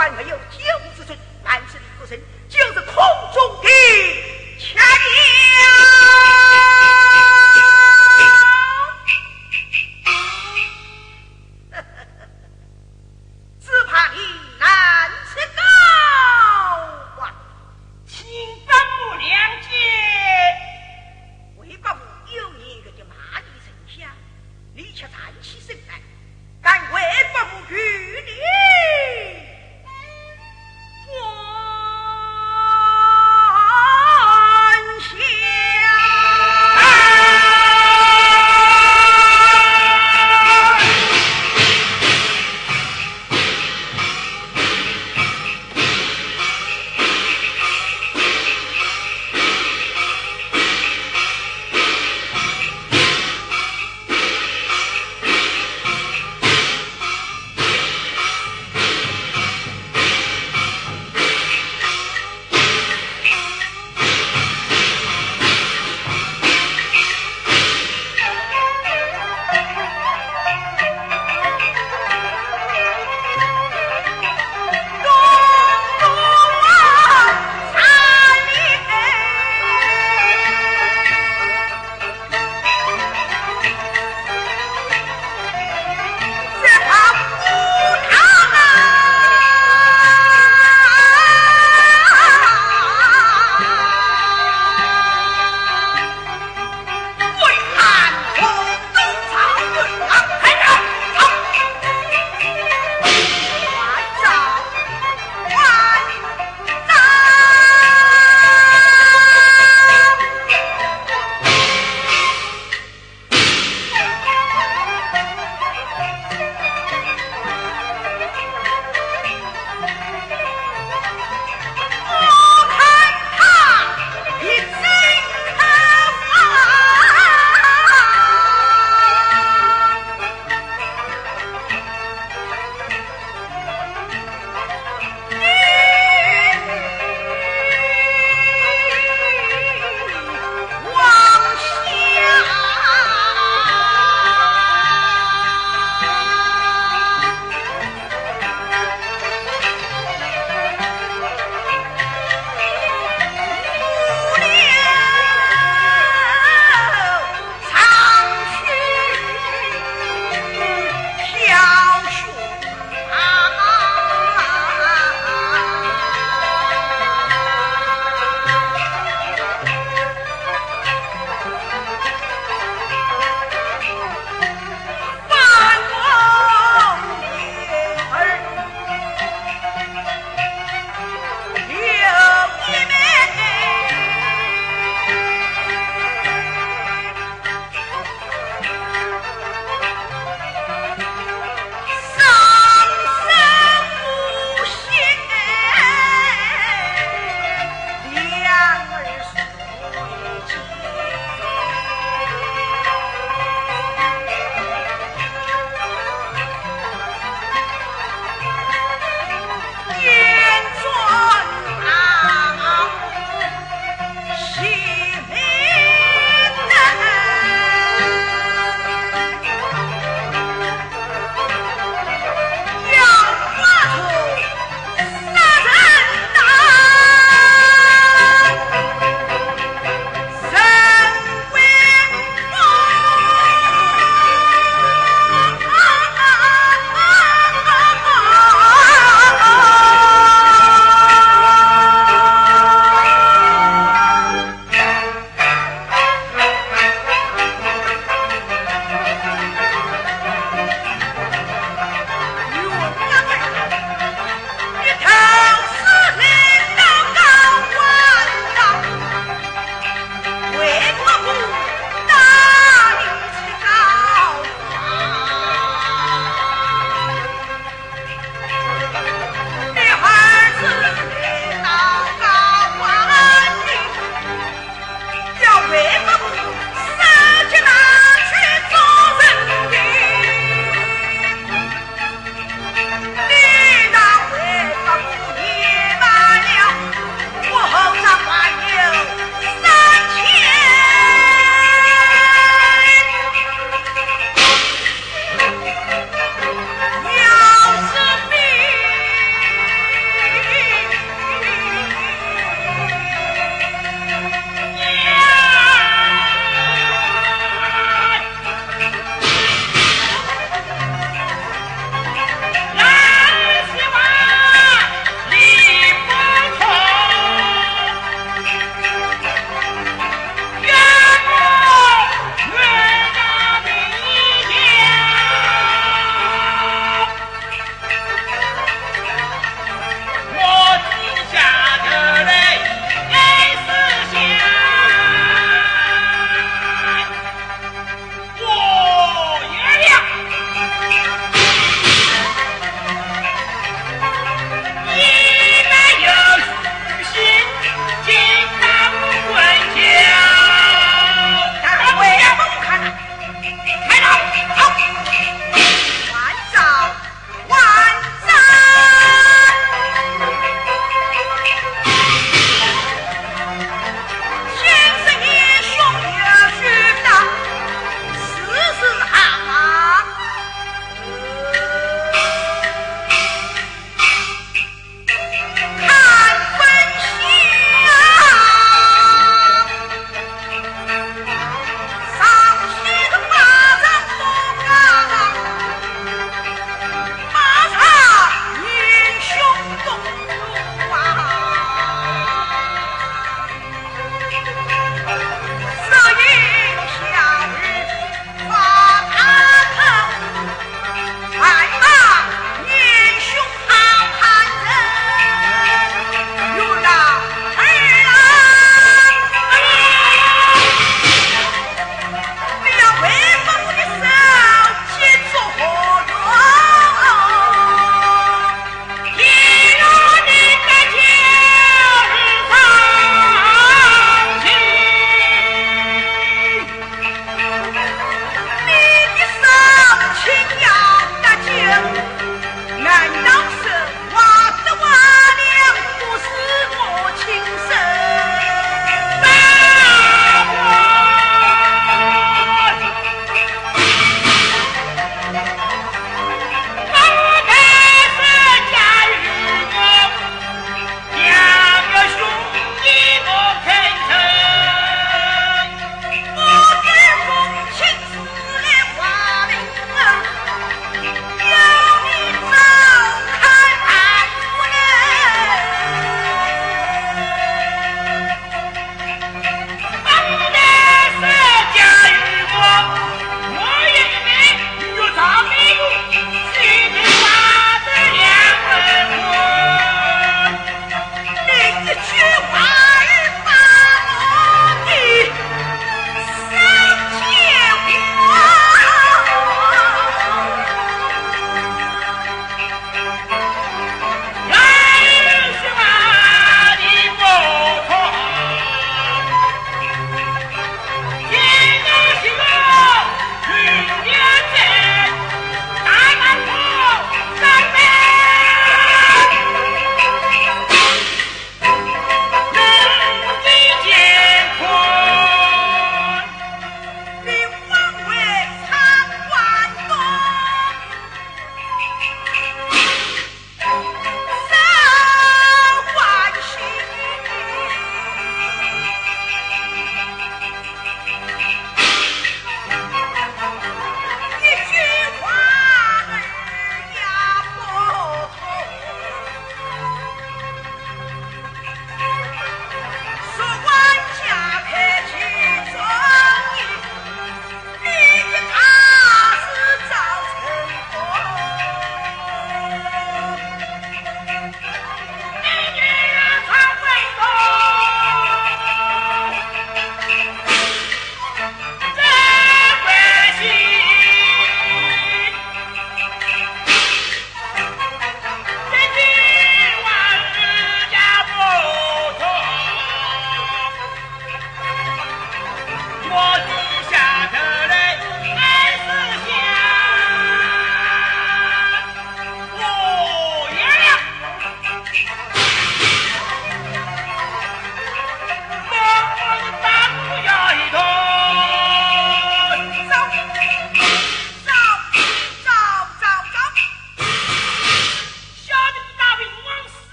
还没有救。